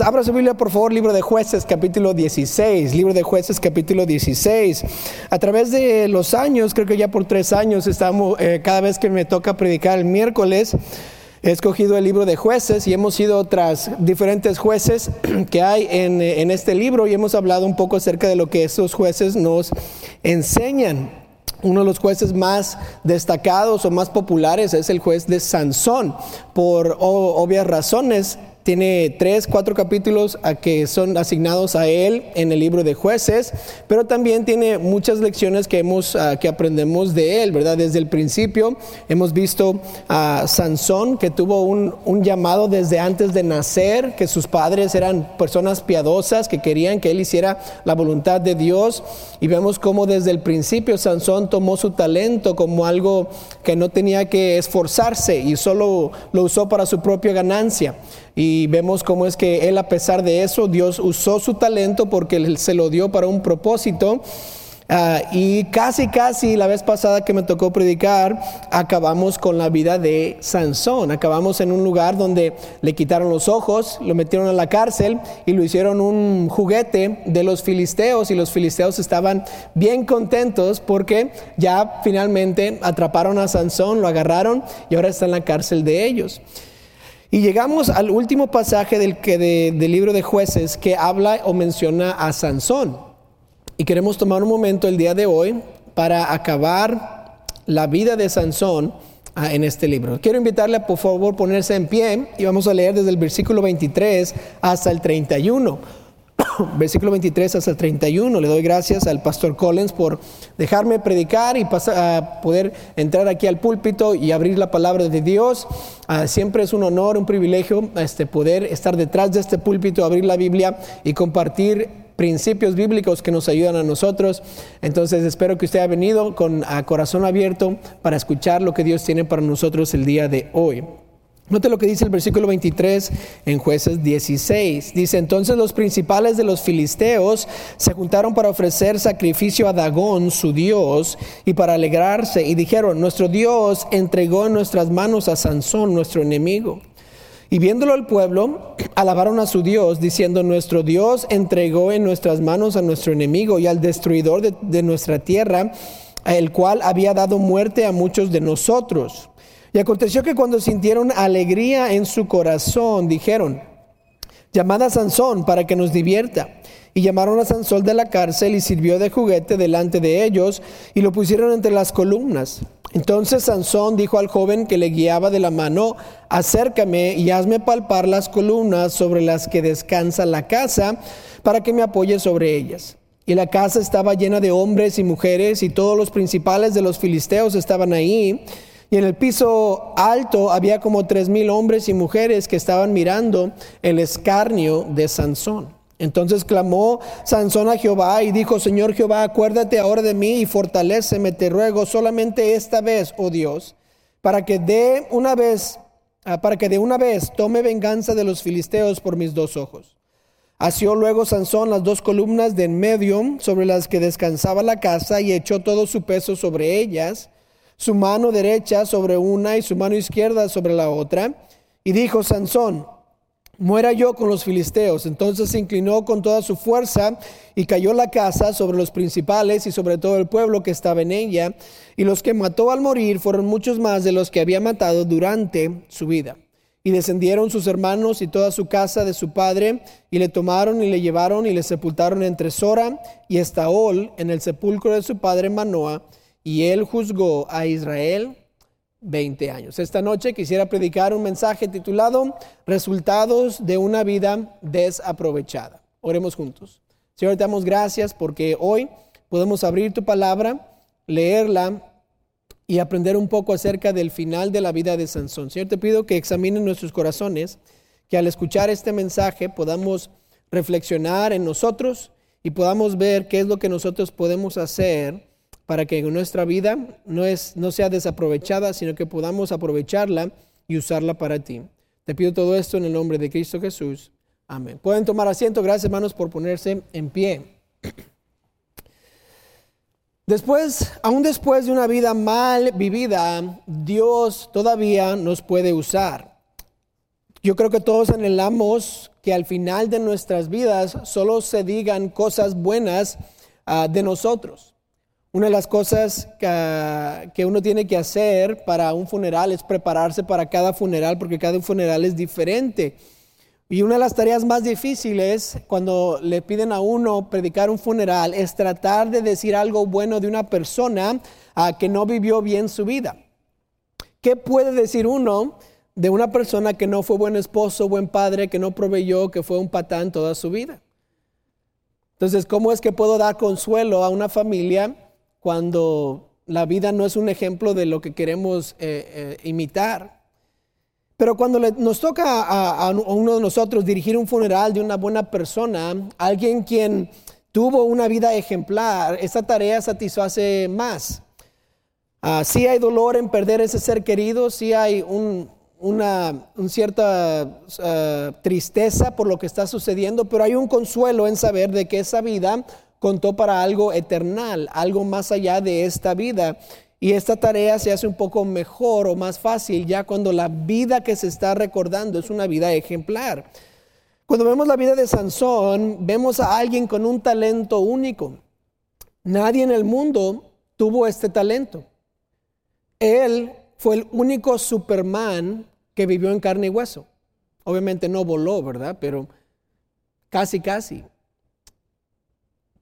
Abra su Biblia, por favor, libro de jueces, capítulo 16. Libro de jueces, capítulo 16. A través de los años, creo que ya por tres años, estamos, eh, cada vez que me toca predicar el miércoles, he escogido el libro de jueces y hemos ido tras diferentes jueces que hay en, en este libro y hemos hablado un poco acerca de lo que esos jueces nos enseñan. Uno de los jueces más destacados o más populares es el juez de Sansón. Por obvias razones, tiene tres, cuatro capítulos que son asignados a él en el libro de jueces, pero también tiene muchas lecciones que, hemos, ah, que aprendemos de él, ¿verdad? Desde el principio hemos visto a Sansón que tuvo un, un, llamado desde antes de nacer, que sus padres eran personas piadosas que querían que él hiciera la voluntad de Dios y vemos cómo desde el principio Sansón tomó su talento como algo que no tenía que esforzarse y solo lo usó para su propia ganancia. Y vemos cómo es que él, a pesar de eso, Dios usó su talento porque se lo dio para un propósito. Ah, y casi, casi la vez pasada que me tocó predicar, acabamos con la vida de Sansón. Acabamos en un lugar donde le quitaron los ojos, lo metieron a la cárcel y lo hicieron un juguete de los filisteos. Y los filisteos estaban bien contentos porque ya finalmente atraparon a Sansón, lo agarraron y ahora está en la cárcel de ellos. Y llegamos al último pasaje del, que del libro de jueces que habla o menciona a Sansón. Y queremos tomar un momento el día de hoy para acabar la vida de Sansón ah, en este libro. Quiero invitarle a por favor ponerse en pie y vamos a leer desde el versículo 23 hasta el 31. versículo 23 hasta el 31. Le doy gracias al pastor Collins por dejarme predicar y pasar, poder entrar aquí al púlpito y abrir la palabra de Dios. Ah, siempre es un honor, un privilegio este, poder estar detrás de este púlpito, abrir la Biblia y compartir principios bíblicos que nos ayudan a nosotros. Entonces espero que usted haya venido con a corazón abierto para escuchar lo que Dios tiene para nosotros el día de hoy. Note lo que dice el versículo 23 en jueces 16. Dice, entonces los principales de los filisteos se juntaron para ofrecer sacrificio a Dagón, su dios, y para alegrarse, y dijeron, nuestro dios entregó en nuestras manos a Sansón, nuestro enemigo. Y viéndolo el pueblo, alabaron a su Dios, diciendo, nuestro Dios entregó en nuestras manos a nuestro enemigo y al destruidor de, de nuestra tierra, el cual había dado muerte a muchos de nosotros. Y aconteció que cuando sintieron alegría en su corazón, dijeron, llamad a Sansón para que nos divierta. Y llamaron a Sansón de la cárcel y sirvió de juguete delante de ellos y lo pusieron entre las columnas. Entonces Sansón dijo al joven que le guiaba de la mano, acércame y hazme palpar las columnas sobre las que descansa la casa para que me apoye sobre ellas. Y la casa estaba llena de hombres y mujeres y todos los principales de los filisteos estaban ahí. Y en el piso alto había como tres mil hombres y mujeres que estaban mirando el escarnio de Sansón. Entonces clamó Sansón a Jehová y dijo, Señor Jehová, acuérdate ahora de mí y fortaléceme, te ruego solamente esta vez, oh Dios, para que de una vez, ah, para que de una vez tome venganza de los filisteos por mis dos ojos. Asió luego Sansón las dos columnas de en medio sobre las que descansaba la casa y echó todo su peso sobre ellas su mano derecha sobre una y su mano izquierda sobre la otra, y dijo, Sansón, muera yo con los filisteos. Entonces se inclinó con toda su fuerza y cayó la casa sobre los principales y sobre todo el pueblo que estaba en ella, y los que mató al morir fueron muchos más de los que había matado durante su vida. Y descendieron sus hermanos y toda su casa de su padre, y le tomaron y le llevaron y le sepultaron entre Sora y Estaol en el sepulcro de su padre Manoah, y él juzgó a Israel 20 años. Esta noche quisiera predicar un mensaje titulado Resultados de una vida desaprovechada. Oremos juntos. Señor, te damos gracias porque hoy podemos abrir tu palabra, leerla y aprender un poco acerca del final de la vida de Sansón. Señor, te pido que examinen nuestros corazones, que al escuchar este mensaje podamos reflexionar en nosotros y podamos ver qué es lo que nosotros podemos hacer para que nuestra vida no, es, no sea desaprovechada, sino que podamos aprovecharla y usarla para ti. Te pido todo esto en el nombre de Cristo Jesús. Amén. Pueden tomar asiento. Gracias, hermanos, por ponerse en pie. Después, aún después de una vida mal vivida, Dios todavía nos puede usar. Yo creo que todos anhelamos que al final de nuestras vidas solo se digan cosas buenas ah, de nosotros. Una de las cosas que, uno tiene que hacer para un funeral es prepararse para cada funeral, porque cada funeral es diferente. Y una de las tareas más difíciles cuando le piden a uno predicar un funeral es tratar de decir algo bueno de una persona ah, que no vivió bien su vida. ¿Qué puede decir uno de una persona que no fue buen esposo, buen padre, que no proveyó, que fue un patán toda su vida? Entonces, ¿cómo es que puedo dar consuelo a una familia cuando la vida no es un ejemplo de lo que queremos eh, eh, imitar? Pero cuando nos toca a, uno de nosotros dirigir un funeral de una buena persona, alguien quien tuvo una vida ejemplar, esa tarea satisface más. Uh, sí hay dolor en perder ese ser querido, sí hay una, cierta ah, tristeza por lo que está sucediendo, pero hay un consuelo en saber de que esa vida contó para algo eternal, algo más allá de esta vida. Y esta tarea se hace un poco mejor o más fácil ya cuando la vida que se está recordando es una vida ejemplar. Cuando vemos la vida de Sansón, vemos a alguien con un talento único. Nadie en el mundo tuvo este talento. Él fue el único Superman que vivió en carne y hueso. Obviamente no voló, ¿verdad? Pero casi, casi.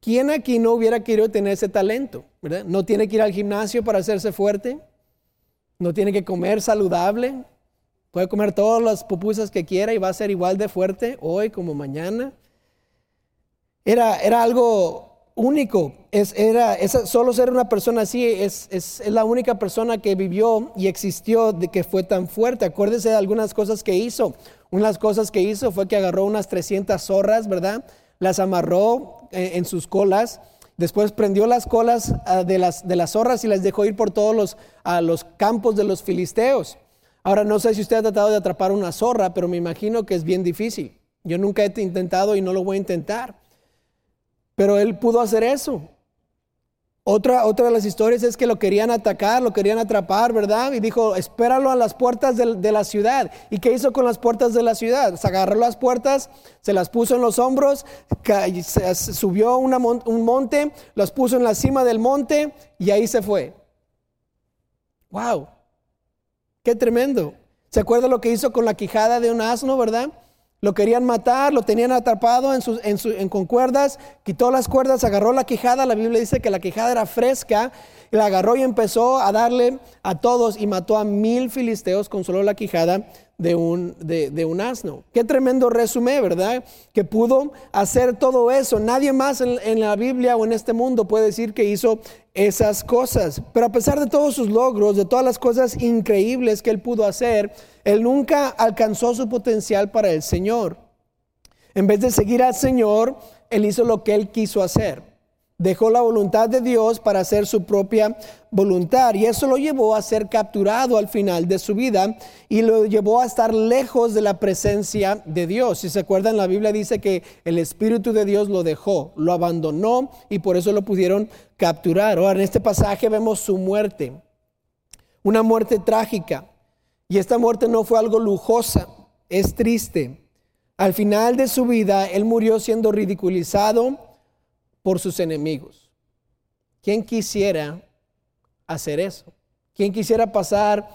¿Quién aquí no hubiera querido tener ese talento? ¿verdad? No tiene que ir al gimnasio para hacerse fuerte. No tiene que comer saludable. Puede comer todas las pupusas que quiera y va a ser igual de fuerte hoy como mañana. Era, era algo único. Es, era, solo ser una persona así es, es, es, la única persona que vivió y existió de que fue tan fuerte. Acuérdese de algunas cosas que hizo. Una de las cosas que hizo fue que agarró unas 300 zorras, ¿verdad? Las amarró en sus colas. Después prendió las colas ah, de las, de las zorras y las dejó ir por todos los, a los campos de los filisteos. Ahora no sé si usted ha tratado de atrapar una zorra, pero me imagino que es bien difícil. Yo nunca he intentado y no lo voy a intentar. Pero él pudo hacer eso. Otra, otra de las historias es que lo querían atacar, lo querían atrapar, ¿verdad? Y dijo, espéralo a las puertas de, la ciudad. ¿Y qué hizo con las puertas de la ciudad? Se agarró las puertas, se las puso en los hombros, subió un monte, las puso en la cima del monte y ahí se fue. ¡Wow! ¡Qué tremendo! ¿Se acuerda lo que hizo con la quijada de un asno, verdad? Lo querían matar, lo tenían atrapado en, sus, en, con cuerdas, quitó las cuerdas, agarró la quijada, la Biblia dice que la quijada era fresca, la agarró y empezó a darle a todos y mató a mil filisteos con solo la quijada de un, asno. Qué tremendo resumen, ¿verdad? Que pudo hacer todo eso. Nadie más en la Biblia o en este mundo puede decir que hizo esas cosas. Pero a pesar de todos sus logros, de todas las cosas increíbles que él pudo hacer, él nunca alcanzó su potencial para el Señor. En vez de seguir al Señor, él hizo lo que él quiso hacer. Dejó la voluntad de Dios para hacer su propia voluntad y eso lo llevó a ser capturado al final de su vida y lo llevó a estar lejos de la presencia de Dios. Si se acuerdan, la Biblia dice que el Espíritu de Dios lo dejó, lo abandonó y por eso lo pudieron capturar. Ahora, en este pasaje vemos su muerte, una muerte trágica. Y esta muerte no fue algo lujosa, es triste. Al final de su vida, él murió siendo ridiculizado por sus enemigos. ¿Quién quisiera hacer eso? ¿Quién quisiera pasar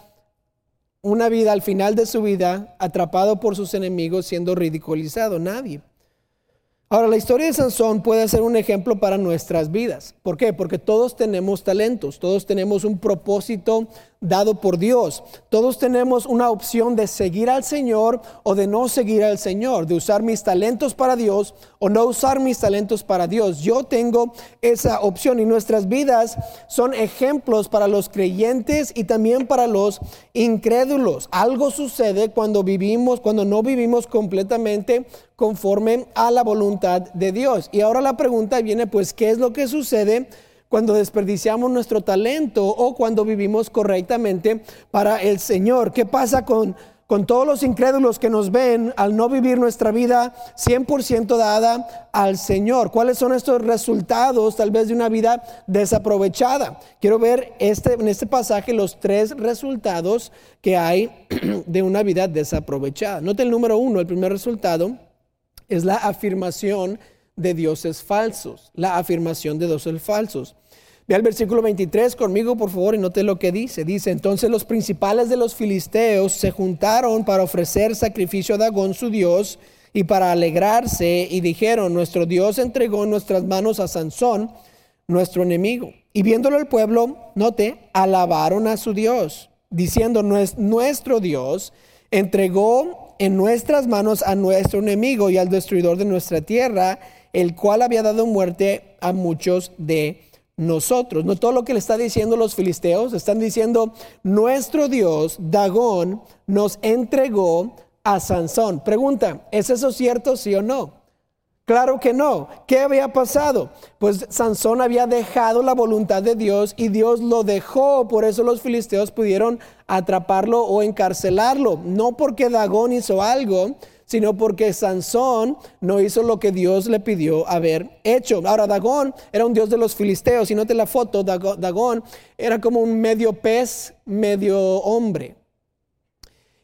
una vida al final de su vida atrapado por sus enemigos siendo ridiculizado? Nadie. Ahora, la historia de Sansón puede ser un ejemplo para nuestras vidas. ¿Por qué? Porque todos tenemos talentos, todos tenemos un propósito dado por Dios. Todos tenemos una opción de seguir al Señor o de no seguir al Señor, de usar mis talentos para Dios o no usar mis talentos para Dios. Yo tengo esa opción y nuestras vidas son ejemplos para los creyentes y también para los incrédulos. Algo sucede cuando vivimos, cuando no vivimos completamente conforme a la voluntad de Dios. Y ahora la pregunta viene, pues, ¿qué es lo que sucede? Cuando desperdiciamos nuestro talento o cuando vivimos correctamente para el Señor. ¿Qué pasa con, con todos los incrédulos que nos ven al no vivir nuestra vida 100% dada al Señor? ¿Cuáles son estos resultados tal vez de una vida desaprovechada? Quiero ver este, en este pasaje los tres resultados que hay de una vida desaprovechada. Note el número uno, el primer resultado es la afirmación de dioses falsos, la afirmación de dioses falsos. Ve al versículo 23 conmigo, por favor, y note lo que dice. Dice, entonces los principales de los filisteos se juntaron para ofrecer sacrificio a Dagón, su dios, y para alegrarse, y dijeron, nuestro dios entregó en nuestras manos a Sansón, nuestro enemigo. Y viéndolo el pueblo, note, alabaron a su dios, diciendo, nuestro dios entregó en nuestras manos a nuestro enemigo y al destruidor de nuestra tierra, el cual había dado muerte a muchos de nosotros. No todo lo que le está diciendo los filisteos, están diciendo, nuestro Dios, Dagón, nos entregó a Sansón. Pregunta, ¿es eso cierto, sí o no? Claro que no. ¿Qué había pasado? Pues Sansón había dejado la voluntad de Dios y Dios lo dejó. Por eso los filisteos pudieron atraparlo o encarcelarlo. No porque Dagón hizo algo, sino porque Sansón no hizo lo que Dios le pidió haber hecho. Ahora, Dagón era un dios de los filisteos, y note la foto, Dagón era como un medio pez, medio hombre.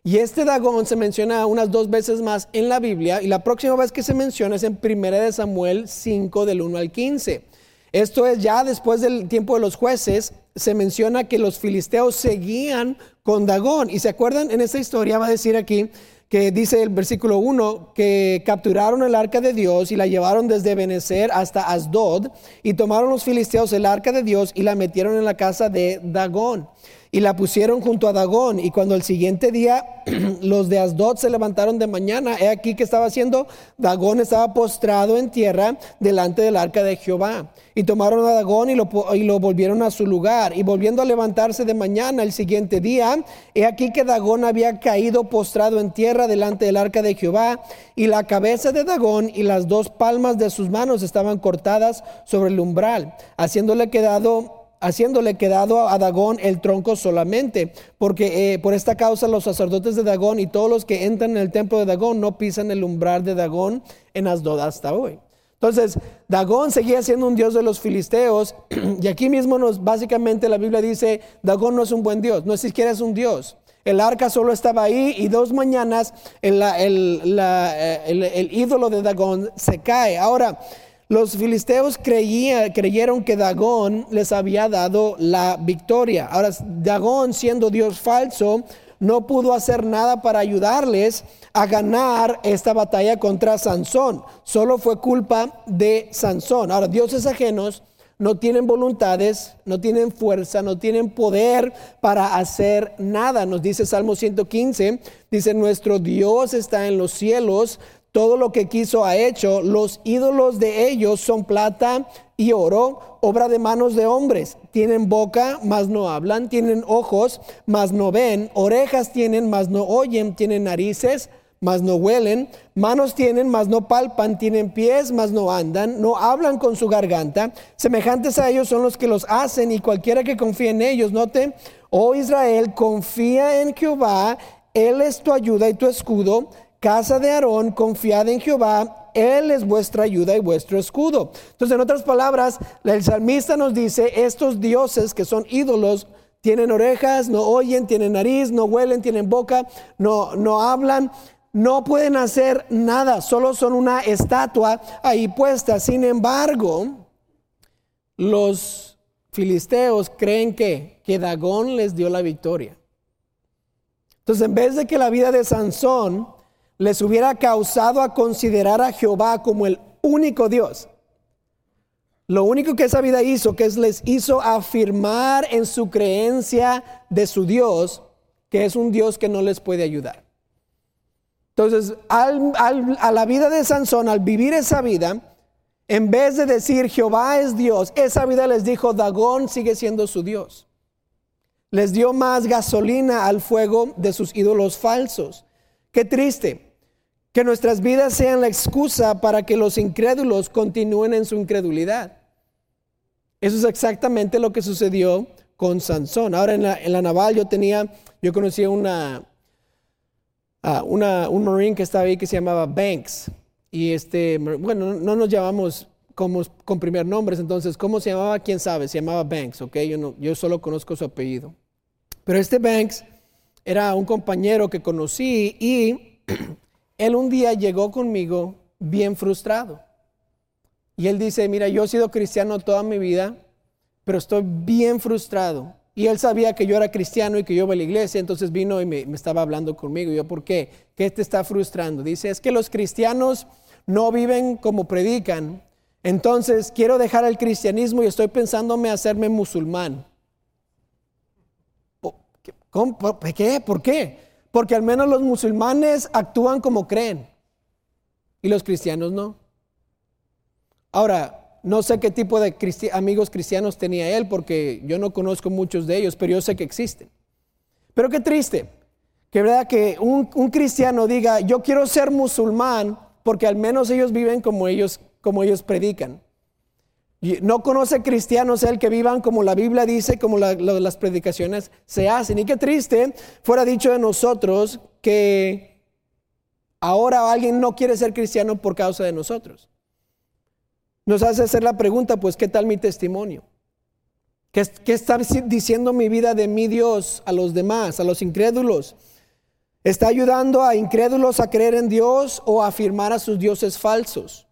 Y este Dagón se menciona unas dos veces más en la Biblia, y la próxima vez que se menciona es en 1 Samuel 5, del 1 al 15. Esto es ya después del tiempo de los jueces, se menciona que los filisteos seguían con Dagón. Y se acuerdan, en esta historia va a decir aquí que dice el versículo 1 que capturaron el arca de Dios y la llevaron desde Benecer hasta Asdod y tomaron los filisteos el arca de Dios y la metieron en la casa de Dagón y la pusieron junto a Dagón. Y cuando el siguiente día los de Asdod se levantaron de mañana, he aquí que estaba haciendo, Dagón estaba postrado en tierra delante del arca de Jehová. Y tomaron a Dagón y lo, y lo volvieron a su lugar. Y volviendo a levantarse de mañana el siguiente día, he aquí que Dagón había caído postrado en tierra delante del arca de Jehová. Y la cabeza de Dagón y las dos palmas de sus manos estaban cortadas sobre el umbral, haciéndole quedado haciéndole quedado a Dagón el tronco solamente, porque eh, por esta causa los sacerdotes de Dagón y todos los que entran en el templo de Dagón no pisan el umbral de Dagón en Asdod hasta hoy. Entonces, Dagón seguía siendo un dios de los filisteos y aquí mismo nos básicamente la Biblia dice, Dagón no es un buen dios, no es siquiera es un dios. El arca solo estaba ahí y dos mañanas el, eh, el, el ídolo de Dagón se cae. Ahora, los filisteos creyeron que Dagón les había dado la victoria. Ahora, Dagón, siendo Dios falso, no pudo hacer nada para ayudarles a ganar esta batalla contra Sansón. Solo fue culpa de Sansón. Ahora, dioses ajenos no tienen voluntades, no tienen fuerza, no tienen poder para hacer nada. Nos dice Salmo 115, dice, nuestro Dios está en los cielos, todo lo que quiso ha hecho. Los ídolos de ellos son plata y oro, obra de manos de hombres. Tienen boca, mas no hablan. Tienen ojos, mas no ven. Orejas tienen, mas no oyen. Tienen narices, mas no huelen. Manos tienen, mas no palpan. Tienen pies, mas no andan. No hablan con su garganta. Semejantes a ellos son los que los hacen y cualquiera que confíe en ellos. Note, oh Israel, confía en Jehová. Él es tu ayuda y tu escudo casa de Aarón, confiad en Jehová, Él es vuestra ayuda y vuestro escudo. Entonces, en otras palabras, el salmista nos dice, estos dioses que son ídolos, tienen orejas, no oyen, tienen nariz, no huelen, tienen boca, no, no hablan, no pueden hacer nada, solo son una estatua ahí puesta. Sin embargo, los filisteos creen que, que Dagón les dio la victoria. Entonces, en vez de que la vida de Sansón les hubiera causado a considerar a Jehová como el único Dios. Lo único que esa vida hizo, que es les hizo afirmar en su creencia de su Dios, que es un Dios que no les puede ayudar. Entonces, a la vida de Sansón, al vivir esa vida, en vez de decir Jehová es Dios, esa vida les dijo Dagón sigue siendo su Dios. Les dio más gasolina al fuego de sus ídolos falsos. Qué triste. Que nuestras vidas sean la excusa para que los incrédulos continúen en su incredulidad. Eso es exactamente lo que sucedió con Sansón. Ahora en la, naval yo tenía, yo conocí una, una, un marine que estaba ahí que se llamaba Banks. Y este, bueno, no nos llamamos como, con primer nombres, entonces, ¿cómo se llamaba? ¿Quién sabe? Se llamaba Banks, ¿ok? Yo, no, yo solo conozco su apellido. Pero este Banks era un compañero que conocí y él un día llegó conmigo bien frustrado. Y él dice, mira, yo he sido cristiano toda mi vida, pero estoy bien frustrado. Y él sabía que yo era cristiano y que yo iba a la iglesia, entonces vino y me, estaba hablando conmigo. Y yo, ¿por qué? ¿Qué te está frustrando? Dice, es que los cristianos no viven como predican. Entonces quiero dejar el cristianismo y estoy pensándome hacerme musulmán. ¿Por qué? ¿Por qué? Porque al menos los musulmanes actúan como creen y los cristianos no. Ahora, no sé qué tipo de amigos cristianos tenía él, porque yo no conozco muchos de ellos, pero yo sé que existen. Pero qué triste, que verdad que un, cristiano diga, yo quiero ser musulmán, porque al menos ellos viven como ellos, como ellos predican. No conoce cristianos él que vivan como la Biblia dice, como las predicaciones se hacen. Y qué triste fuera dicho de nosotros que ahora alguien no quiere ser cristiano por causa de nosotros nos hace hacer la pregunta, pues, ¿qué tal mi testimonio? ¿Qué, está diciendo mi vida de mi Dios a los demás, a los incrédulos? ¿Está ayudando a incrédulos a creer en Dios o a afirmar a sus dioses falsos?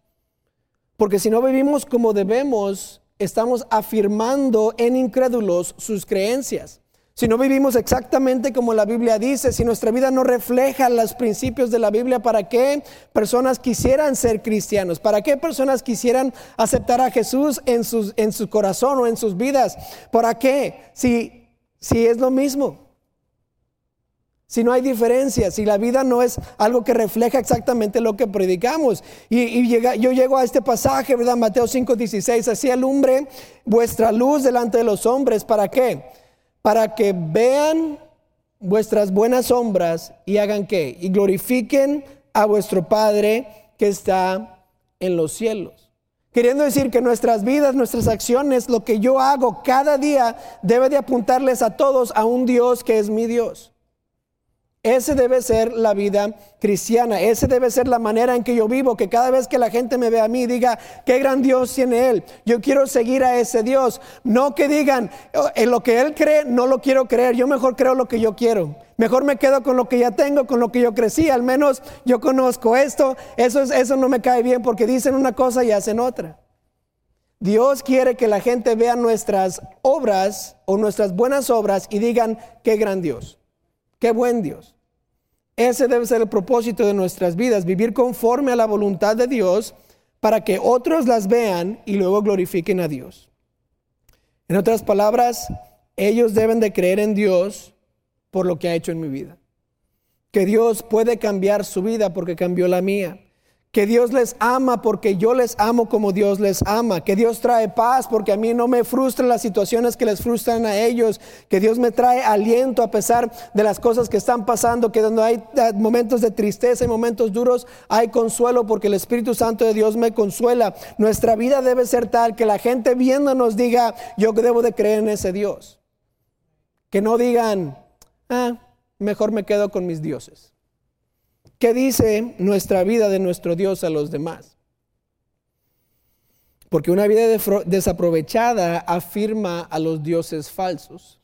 Porque si no vivimos como debemos, estamos afirmando en incrédulos sus creencias. Si no vivimos exactamente como la Biblia dice, si nuestra vida no refleja los principios de la Biblia, ¿para qué personas quisieran ser cristianos? ¿Para qué personas quisieran aceptar a Jesús en, en su corazón o en sus vidas? ¿Para qué? Si, si es lo mismo. Si no hay diferencia, si la vida no es algo que refleja exactamente lo que predicamos. Y, llega, yo llego a este pasaje, ¿verdad? Mateo 5:16, así alumbre vuestra luz delante de los hombres. ¿Para qué? para que vean vuestras buenas obras y hagan qué? Y glorifiquen a vuestro Padre que está en los cielos. Queriendo decir que nuestras vidas, nuestras acciones, lo que yo hago cada día debe de apuntarles a todos a un Dios que es mi Dios. Ese debe ser la vida cristiana, ese debe ser la manera en que yo vivo, que cada vez que la gente me ve a mí diga, qué gran Dios tiene Él, yo quiero seguir a ese Dios, no que digan, oh, en lo que Él cree, no lo quiero creer, yo mejor creo lo que yo quiero, mejor me quedo con lo que ya tengo, con lo que yo crecí, al menos yo conozco esto, eso, es, eso no me cae bien porque dicen una cosa y hacen otra. Dios quiere que la gente vea nuestras obras o nuestras buenas obras y digan, qué gran Dios. Qué buen Dios. Ese debe ser el propósito de nuestras vidas, vivir conforme a la voluntad de Dios para que otros las vean y luego glorifiquen a Dios. En otras palabras, ellos deben de creer en Dios por lo que ha hecho en mi vida. Que Dios puede cambiar su vida porque cambió la mía que Dios les ama porque yo les amo como Dios les ama, que Dios trae paz porque a mí no me frustran las situaciones que les frustran a ellos, que Dios me trae aliento a pesar de las cosas que están pasando, que donde hay eh, momentos de tristeza y momentos duros, hay consuelo porque el Espíritu Santo de Dios me consuela. Nuestra vida debe ser tal que la gente viéndonos diga, yo debo de creer en ese Dios. Que no digan, ah, mejor me quedo con mis dioses. ¿Qué dice nuestra vida de nuestro Dios a los demás? Porque una vida desaprovechada afirma a los dioses falsos.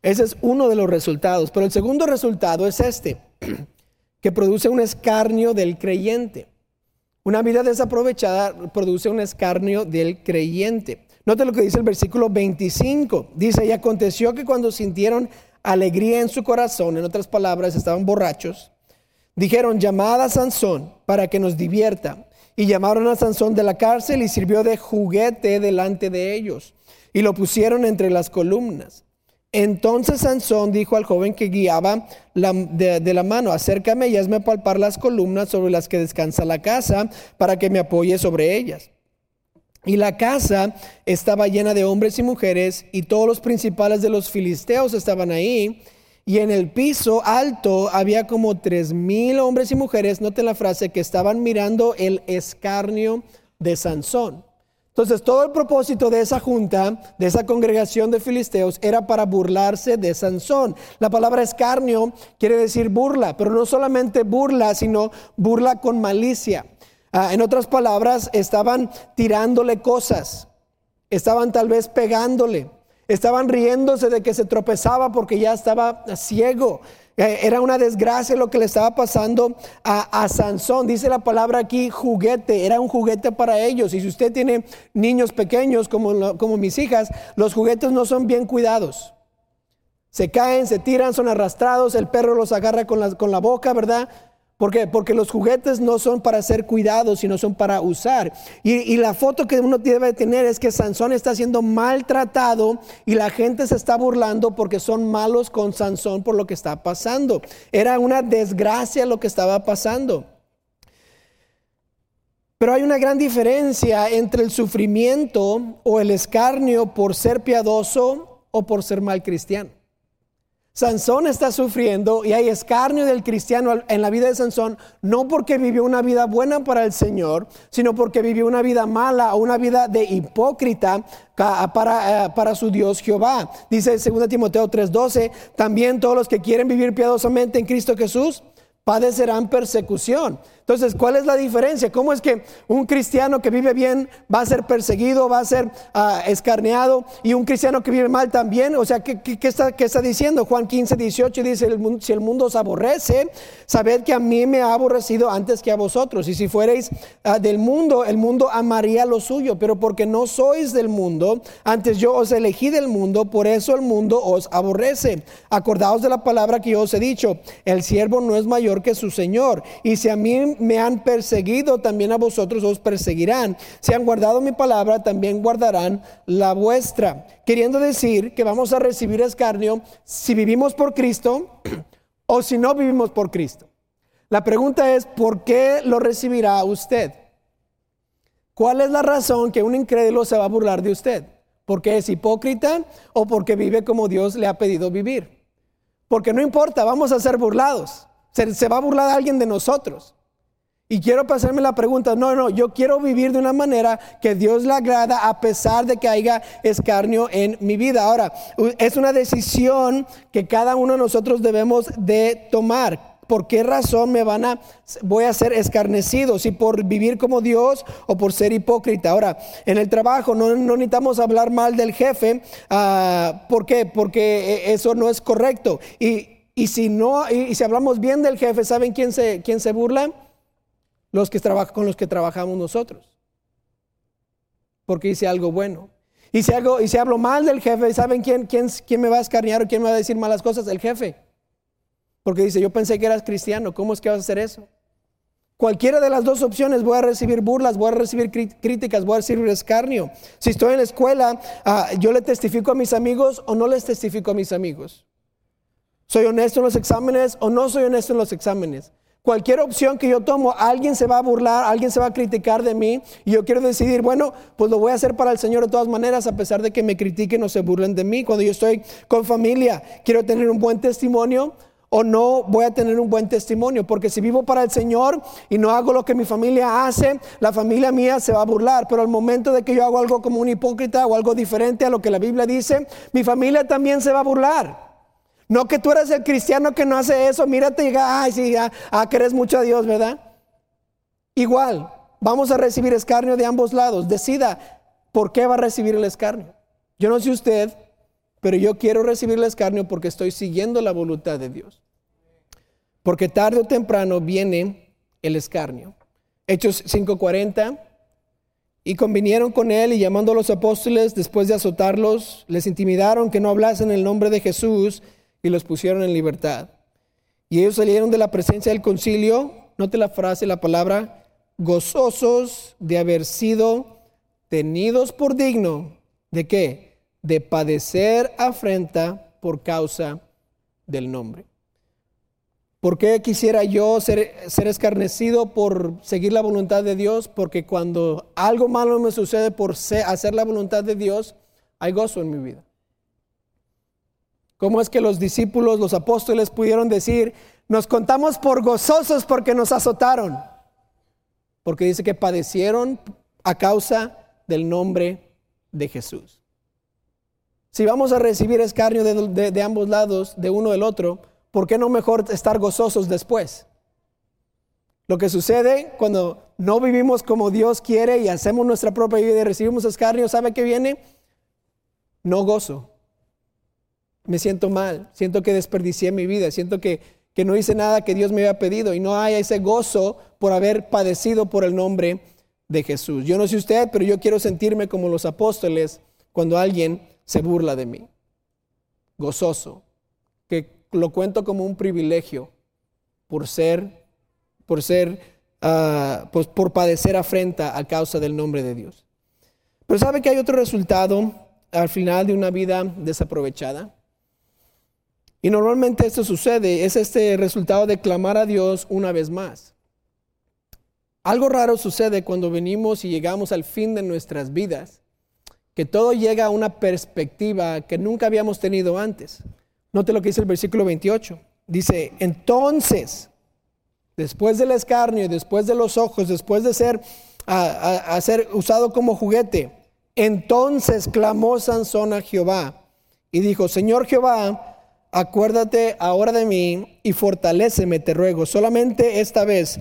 Ese es uno de los resultados. Pero el segundo resultado es este, que produce un escarnio del creyente. Una vida desaprovechada produce un escarnio del creyente. Note lo que dice el versículo 25. Dice, y aconteció que cuando sintieron alegría en su corazón, en otras palabras, estaban borrachos, Dijeron, llamad a Sansón para que nos divierta. Y llamaron a Sansón de la cárcel y sirvió de juguete delante de ellos. Y lo pusieron entre las columnas. Entonces Sansón dijo al joven que guiaba de, de, la mano, acércame y hazme palpar las columnas sobre las que descansa la casa para que me apoye sobre ellas. Y la casa estaba llena de hombres y mujeres y todos los principales de los filisteos estaban ahí. Y en el piso alto había como tres mil hombres y mujeres, noten la frase, que estaban mirando el escarnio de Sansón. Entonces, todo el propósito de esa junta, de esa congregación de filisteos, era para burlarse de Sansón. La palabra escarnio quiere decir burla, pero no solamente burla, sino burla con malicia. Ah, en otras palabras, estaban tirándole cosas, estaban tal vez pegándole, Estaban riéndose de que se tropezaba porque ya estaba ciego. Eh, era una desgracia lo que le estaba pasando a, Sansón. Dice la palabra aquí juguete, era un juguete para ellos. Y si usted tiene niños pequeños como, como mis hijas, los juguetes no son bien cuidados. Se caen, se tiran, son arrastrados, el perro los agarra con la, con la boca, ¿verdad? ¿Por qué? Porque los juguetes no son para ser cuidados, sino son para usar. Y, la foto que uno debe tener es que Sansón está siendo maltratado y la gente se está burlando porque son malos con Sansón por lo que está pasando. Era una desgracia lo que estaba pasando. Pero hay una gran diferencia entre el sufrimiento o el escarnio por ser piadoso o por ser mal cristiano. Sansón está sufriendo y hay escarnio del cristiano en la vida de Sansón, no porque vivió una vida buena para el Señor, sino porque vivió una vida mala o una vida de hipócrita para, eh, para su Dios Jehová. Dice 2 Timoteo 3:12, también todos los que quieren vivir piadosamente en Cristo Jesús padecerán persecución. Entonces, ¿cuál es la diferencia? ¿Cómo es que un cristiano que vive bien va a ser perseguido, va a ser ah, escarneado y un cristiano que vive mal también? O sea, ¿qué, está, diciendo? Juan 15, 18 dice, si el mundo os aborrece, sabed que a mí me ha aborrecido antes que a vosotros. Y si fuereis ah, del mundo, el mundo amaría lo suyo, pero porque no sois del mundo, antes yo os elegí del mundo, por eso el mundo os aborrece. Acordaos de la palabra que yo os he dicho, el siervo no es mayor que su Señor. Y si a mí me han perseguido, también a vosotros os perseguirán. Si han guardado mi palabra, también guardarán la vuestra. Queriendo decir que vamos a recibir escarnio si vivimos por Cristo o si no vivimos por Cristo. La pregunta es, ¿por qué lo recibirá usted? ¿Cuál es la razón que un incrédulo se va a burlar de usted? ¿Porque es hipócrita o porque vive como Dios le ha pedido vivir? Porque no importa, vamos a ser burlados. Se, se va a burlar alguien de nosotros. Y quiero pasarme la pregunta, no, no, yo quiero vivir de una manera que Dios le agrada a pesar de que haya escarnio en mi vida. Ahora, es una decisión que cada uno de nosotros debemos de tomar. ¿Por qué razón me van a, voy a ser escarnecido? Si por vivir como Dios o por ser hipócrita. Ahora, en el trabajo no, necesitamos hablar mal del jefe. Uh, ¿Por qué? Porque eso no es correcto. Y, y si no, y, si hablamos bien del jefe, ¿saben quién se, quién se burla? Los que trabajan con los que trabajamos nosotros. Porque hice algo bueno. Y si, algo, y si hablo mal del jefe, ¿saben quién, quién, quién me va a escarnear o quién me va a decir malas cosas? El jefe. Porque dice, yo pensé que eras cristiano, ¿cómo es que vas a hacer eso? Cualquiera de las dos opciones voy a recibir burlas, voy a recibir críticas, voy a recibir escarnio. Si estoy en la escuela, ah, yo le testifico a mis amigos o no les testifico a mis amigos. ¿Soy honesto en los exámenes o no soy honesto en los exámenes? Cualquier opción que yo tomo, alguien se va a burlar, alguien se va a criticar de mí y yo quiero decidir, bueno, pues lo voy a hacer para el Señor de todas maneras, a pesar de que me critiquen o se burlen de mí. Cuando yo estoy con familia, quiero tener un buen testimonio o no voy a tener un buen testimonio, porque si vivo para el Señor y no hago lo que mi familia hace, la familia mía se va a burlar, pero al momento de que yo hago algo como un hipócrita o algo diferente a lo que la Biblia dice, mi familia también se va a burlar. No que tú eres el cristiano que no hace eso, mírate y diga, ay, sí, ah, ah, eres mucho a Dios, ¿verdad? Igual, vamos a recibir escarnio de ambos lados. Decida por qué va a recibir el escarnio. Yo no sé usted, pero yo quiero recibir el escarnio porque estoy siguiendo la voluntad de Dios. Porque tarde o temprano viene el escarnio. Hechos 5:40. Y convinieron con él y llamando a los apóstoles, después de azotarlos, les intimidaron que no hablasen el nombre de Jesús y los pusieron en libertad. Y ellos salieron de la presencia del concilio, note la frase, la palabra, gozosos de haber sido tenidos por digno de qué? De padecer afrenta por causa del nombre. ¿Por qué quisiera yo ser, ser, escarnecido por seguir la voluntad de Dios? Porque cuando algo malo me sucede por hacer la voluntad de Dios, hay gozo en mi vida. ¿Cómo es que los discípulos, los apóstoles pudieron decir, nos contamos por gozosos porque nos azotaron? Porque dice que padecieron a causa del nombre de Jesús. Si vamos a recibir escarnio de, ambos lados, de uno del otro, ¿por qué no mejor estar gozosos después? Lo que sucede cuando no vivimos como Dios quiere y hacemos nuestra propia vida y recibimos escarnio, ¿sabe qué viene? No gozo me siento mal, siento que desperdicié mi vida, siento que, que no hice nada que Dios me había pedido y no hay ese gozo por haber padecido por el nombre de Jesús. Yo no sé usted, pero yo quiero sentirme como los apóstoles cuando alguien se burla de mí. Gozoso, que lo cuento como un privilegio por ser, por ser, uh, pues por padecer afrenta a causa del nombre de Dios. Pero sabe que hay otro resultado al final de una vida desaprovechada. Y normalmente esto sucede, es este resultado de clamar a Dios una vez más. Algo raro sucede cuando venimos y llegamos al fin de nuestras vidas, que todo llega a una perspectiva que nunca habíamos tenido antes. Note lo que dice el versículo 28. Dice, entonces, después del escarnio, después de los ojos, después de ser, ser usado como juguete, entonces clamó Sansón a Jehová y dijo, Señor Jehová, acuérdate ahora de mí y fortaléceme, te ruego, solamente esta vez,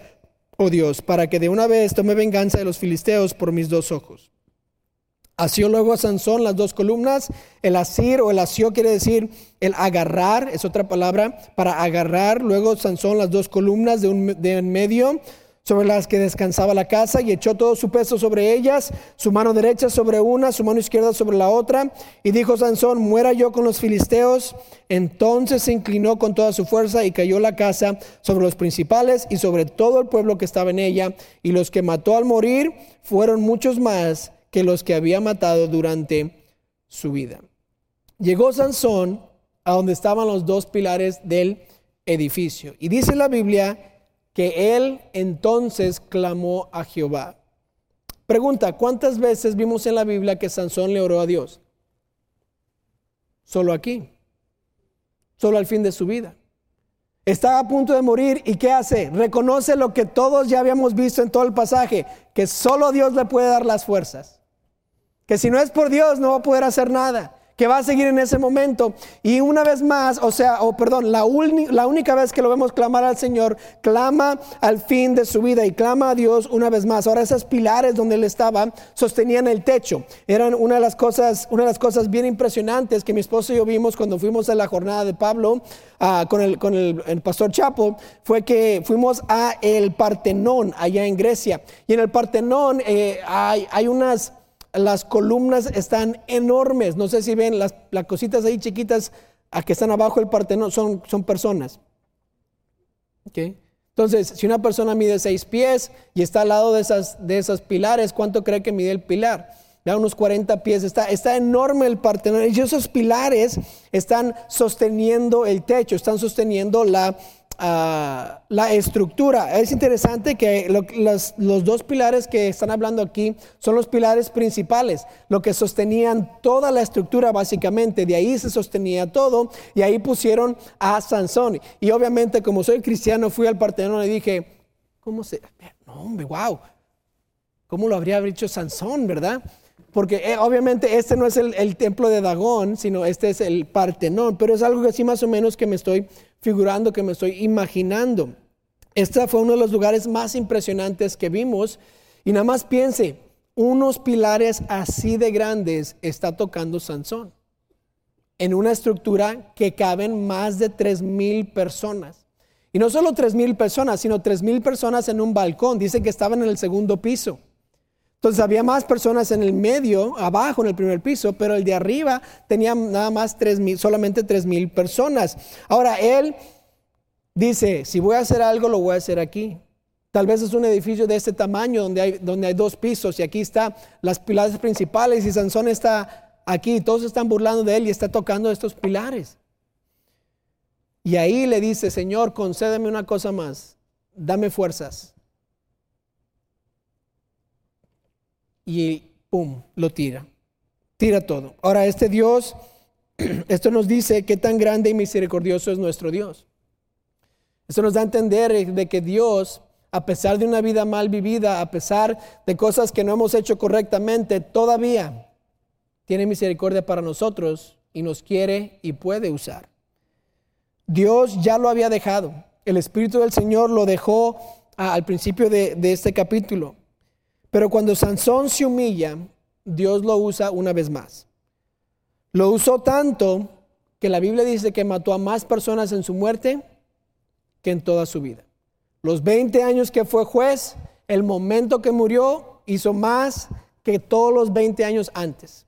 oh Dios, para que de una vez tome venganza de los filisteos por mis dos ojos. Asió luego Sansón las dos columnas. El asir o el asió quiere decir el agarrar, es otra palabra, para agarrar. Luego Sansón las dos columnas de, un, de en medio sobre las que descansaba la casa y echó todo su peso sobre ellas, su mano derecha sobre una, su mano izquierda sobre la otra. Y dijo Sansón, muera yo con los filisteos. Entonces se inclinó con toda su fuerza y cayó la casa sobre los principales y sobre todo el pueblo que estaba en ella. Y los que mató al morir fueron muchos más que los que había matado durante su vida. Llegó Sansón a donde estaban los dos pilares del edificio. Y dice la Biblia que él entonces clamó a Jehová. Pregunta, ¿cuántas veces vimos en la Biblia que Sansón le oró a Dios? Solo aquí, solo al fin de su vida. Está a punto de morir y ¿qué hace? Reconoce lo que todos ya habíamos visto en todo el pasaje, que solo Dios le puede dar las fuerzas que si no es por Dios no va a poder hacer nada, que va a seguir en ese momento. Y una vez más, o sea, o perdón, la, la, única vez que lo vemos clamar al Señor, clama al fin de su vida y clama a Dios una vez más. Ahora esos pilares donde él estaba sostenían el techo. Eran una de las cosas, una de las cosas bien impresionantes que mi esposo y yo vimos cuando fuimos a la jornada de Pablo uh, con, el, con el, pastor Chapo, fue que fuimos a el Partenón allá en Grecia. Y en el Partenón eh, hay, hay unas las columnas están enormes. No sé si ven las, cositas ahí chiquitas a que están abajo del Partenón, son, son personas. Entonces, si una persona mide seis pies y está al lado de esas, de esos pilares, ¿cuánto cree que mide el pilar? Da unos 40 pies, está, está enorme el Partenón. Y esos pilares están sosteniendo el techo, están sosteniendo la, la estructura. Es interesante que los, dos pilares que están hablando aquí son los pilares principales, lo que sostenían toda la estructura básicamente. De ahí se sostenía todo y ahí pusieron a Sansón. Y obviamente como soy cristiano fui al Partenón y dije, ¿cómo se... No, hombre, wow. ¿Cómo lo habría dicho Sansón, verdad? Porque eh, obviamente este no es el, el, templo de Dagón, sino este es el Partenón, pero es algo que así más o menos que me estoy figurando, que me estoy imaginando. Este fue uno de los lugares más impresionantes que vimos. Y nada más piense, unos pilares así de grandes está tocando Sansón. En una estructura que caben más de tres mil personas. Y no solo tres mil personas, sino tres mil personas en un balcón. Dice que estaban en el segundo piso. Entonces había más personas en el medio, abajo en el primer piso, pero el de arriba tenía nada más tres mil, solamente tres mil personas. Ahora él dice, si voy a hacer algo, lo voy a hacer aquí. Tal vez es un edificio de este tamaño donde hay, donde hay dos pisos y aquí están las pilares principales y Sansón está aquí, todos están burlando de él y está tocando estos pilares. Y ahí le dice, Señor, concédeme una cosa más, dame fuerzas y ¡pum! lo tira. Tira todo. Ahora, este Dios, esto nos dice qué tan grande y misericordioso es nuestro Dios. Esto nos da a entender de que Dios, a pesar de una vida mal vivida, a pesar de cosas que no hemos hecho correctamente, todavía tiene misericordia para nosotros y nos quiere y puede usar. Dios ya lo había dejado. El Espíritu del Señor lo dejó al principio de este capítulo. Pero cuando Sansón se humilla, Dios lo usa una vez más. Lo usó tanto que la Biblia dice que mató a más personas en su muerte que en toda su vida. Los 20 años que fue juez, el momento que murió, hizo más que todos los 20 años antes.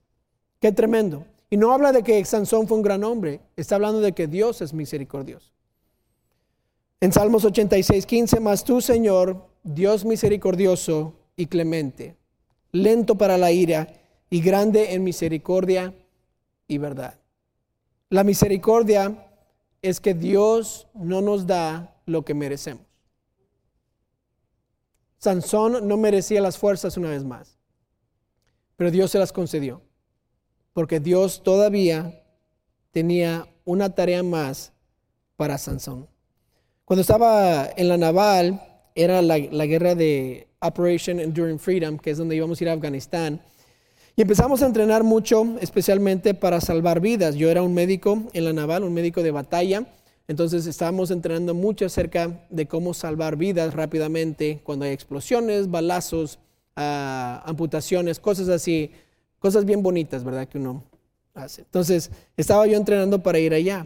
Qué tremendo. Y no habla de que Sansón fue un gran hombre, está hablando de que Dios es misericordioso. En Salmos 86, 15, más tú, Señor, Dios misericordioso y clemente, lento para la ira y grande en misericordia y verdad. La misericordia es que Dios no nos da lo que merecemos. Sansón no merecía las fuerzas una vez más, pero Dios se las concedió, porque Dios todavía tenía una tarea más para Sansón. Cuando estaba en la naval, era la, guerra de Operation Enduring Freedom, que es donde íbamos a ir a Afganistán. Y empezamos a entrenar mucho, especialmente para salvar vidas. Yo era un médico en la naval, un médico de batalla. Entonces estábamos entrenando mucho acerca de cómo salvar vidas rápidamente cuando hay explosiones, balazos, ah, amputaciones, cosas así, cosas bien bonitas, ¿verdad? Que uno hace. Entonces estaba yo entrenando para ir allá.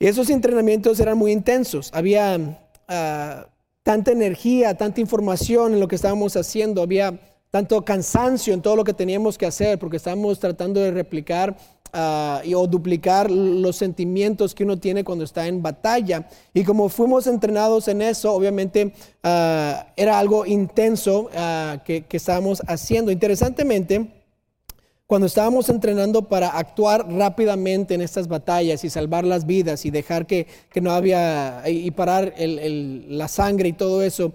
Y esos entrenamientos eran muy intensos. Había ah, tanta energía, tanta información en lo que estábamos haciendo. Había tanto cansancio en todo lo que teníamos que hacer porque estábamos tratando de replicar ah, o duplicar los sentimientos que uno tiene cuando está en batalla. Y como fuimos entrenados en eso, obviamente ah, era algo intenso que, que estábamos haciendo. Interesantemente, cuando estábamos entrenando para actuar rápidamente en estas batallas y salvar las vidas y dejar que, no había y parar la sangre y todo eso,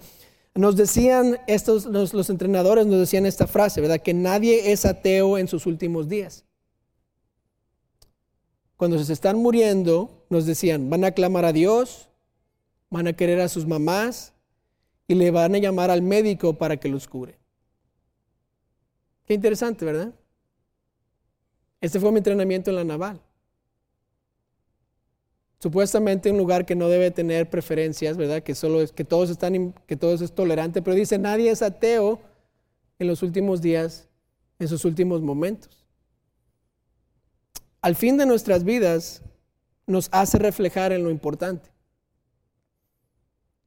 nos decían estos, los, entrenadores nos decían esta frase, ¿verdad? Que nadie es ateo en sus últimos días. Cuando se están muriendo, nos decían, van a clamar a Dios, van a querer a sus mamás y le van a llamar al médico para que los cure. Qué interesante, ¿verdad? Este fue mi entrenamiento en la naval. Supuestamente un lugar que no debe tener preferencias, ¿verdad? Que solo es que todos están que todos es tolerante, pero dice, nadie es ateo en los últimos días, en sus últimos momentos. Al fin de nuestras vidas nos hace reflejar en lo importante.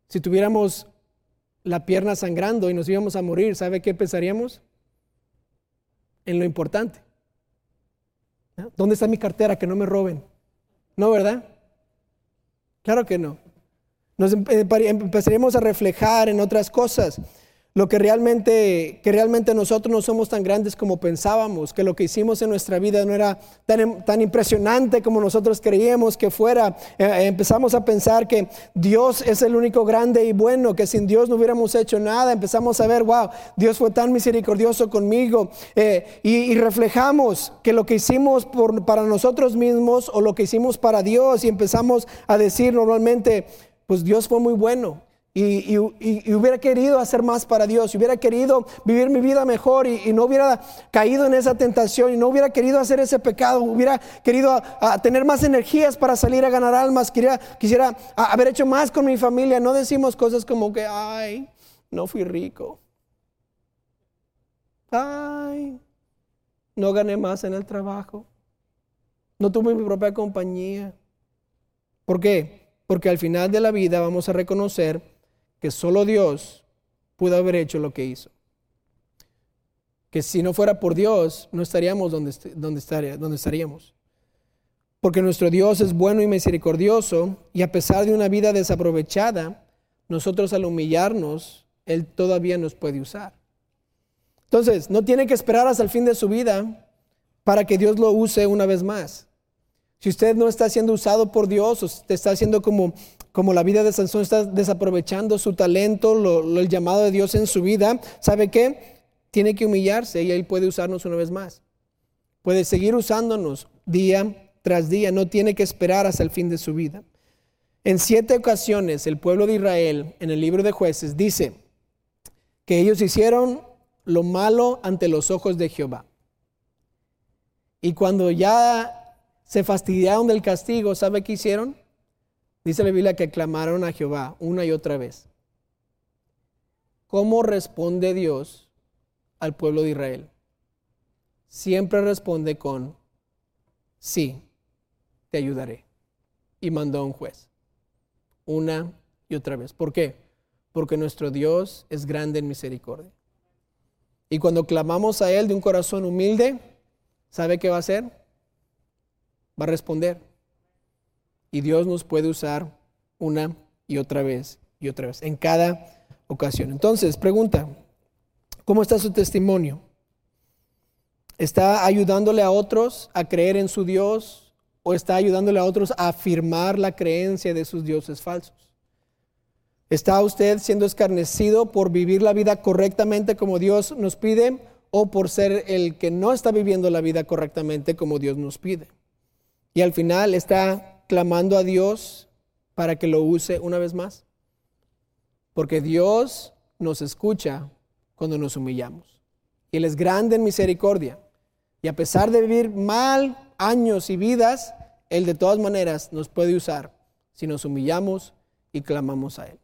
Si tuviéramos la pierna sangrando y nos íbamos a morir, ¿sabe qué pensaríamos? En lo importante. ¿Dónde está mi cartera? Que no me roben. ¿No, verdad? Claro que no. Nos empezaríamos a reflejar en otras cosas lo que realmente, que realmente nosotros no somos tan grandes como pensábamos, que lo que hicimos en nuestra vida no era tan, tan impresionante como nosotros creíamos que fuera. Eh, empezamos a pensar que Dios es el único grande y bueno, que sin Dios no hubiéramos hecho nada. Empezamos a ver, wow, Dios fue tan misericordioso conmigo. Eh, y, reflejamos que lo que hicimos por, para nosotros mismos o lo que hicimos para Dios y empezamos a decir normalmente, pues Dios fue muy bueno. Y, hubiera querido hacer más para Dios, y hubiera querido vivir mi vida mejor y, no hubiera caído en esa tentación y no hubiera querido hacer ese pecado, hubiera querido tener más energías para salir a ganar almas, quisiera, quisiera haber hecho más con mi familia. No decimos cosas como que, ay, no fui rico. Ay, no gané más en el trabajo. No tuve mi propia compañía. ¿Por qué? Porque al final de la vida vamos a reconocer que solo Dios pudo haber hecho lo que hizo. Que si no fuera por Dios, no estaríamos donde, donde, donde estaríamos. Porque nuestro Dios es bueno y misericordioso y a pesar de una vida desaprovechada, nosotros al humillarnos, Él todavía nos puede usar. Entonces, no tiene que esperar hasta el fin de su vida para que Dios lo use una vez más. Si usted no está siendo usado por Dios o está haciendo como, como la vida de Sansón, está desaprovechando su talento, lo, el llamado de Dios en su vida, ¿sabe qué? Tiene que humillarse y Él puede usarnos una vez más. Puede seguir usándonos día tras día, no tiene que esperar hasta el fin de su vida. En siete ocasiones el pueblo de Israel en el libro de jueces dice que ellos hicieron lo malo ante los ojos de Jehová. Y cuando ya se fastidiaron del castigo, ¿sabe qué hicieron? Dice la Biblia que clamaron a Jehová una y otra vez. ¿Cómo responde Dios al pueblo de Israel? Siempre responde con sí. te ayudaré. Y mandó a un juez. Una y otra vez. ¿Por qué? Porque nuestro Dios es grande en misericordia. Y cuando clamamos a Él de un corazón humilde, ¿sabe qué va a hacer? Va a responder. Y Dios nos puede usar una y otra vez y otra vez, en cada ocasión. Entonces, pregunta, ¿cómo está su testimonio? ¿Está ayudándole a otros a creer en su Dios o está ayudándole a otros a afirmar la creencia de sus dioses falsos? ¿Está usted siendo escarnecido por vivir la vida correctamente como Dios nos pide o por ser el que no está viviendo la vida correctamente como Dios nos pide? Y al final está clamando a Dios para que lo use una vez más. Porque Dios nos escucha cuando nos humillamos. Y Él es grande en misericordia. Y a pesar de vivir mal años y vidas, Él de todas maneras nos puede usar si nos humillamos y clamamos a Él.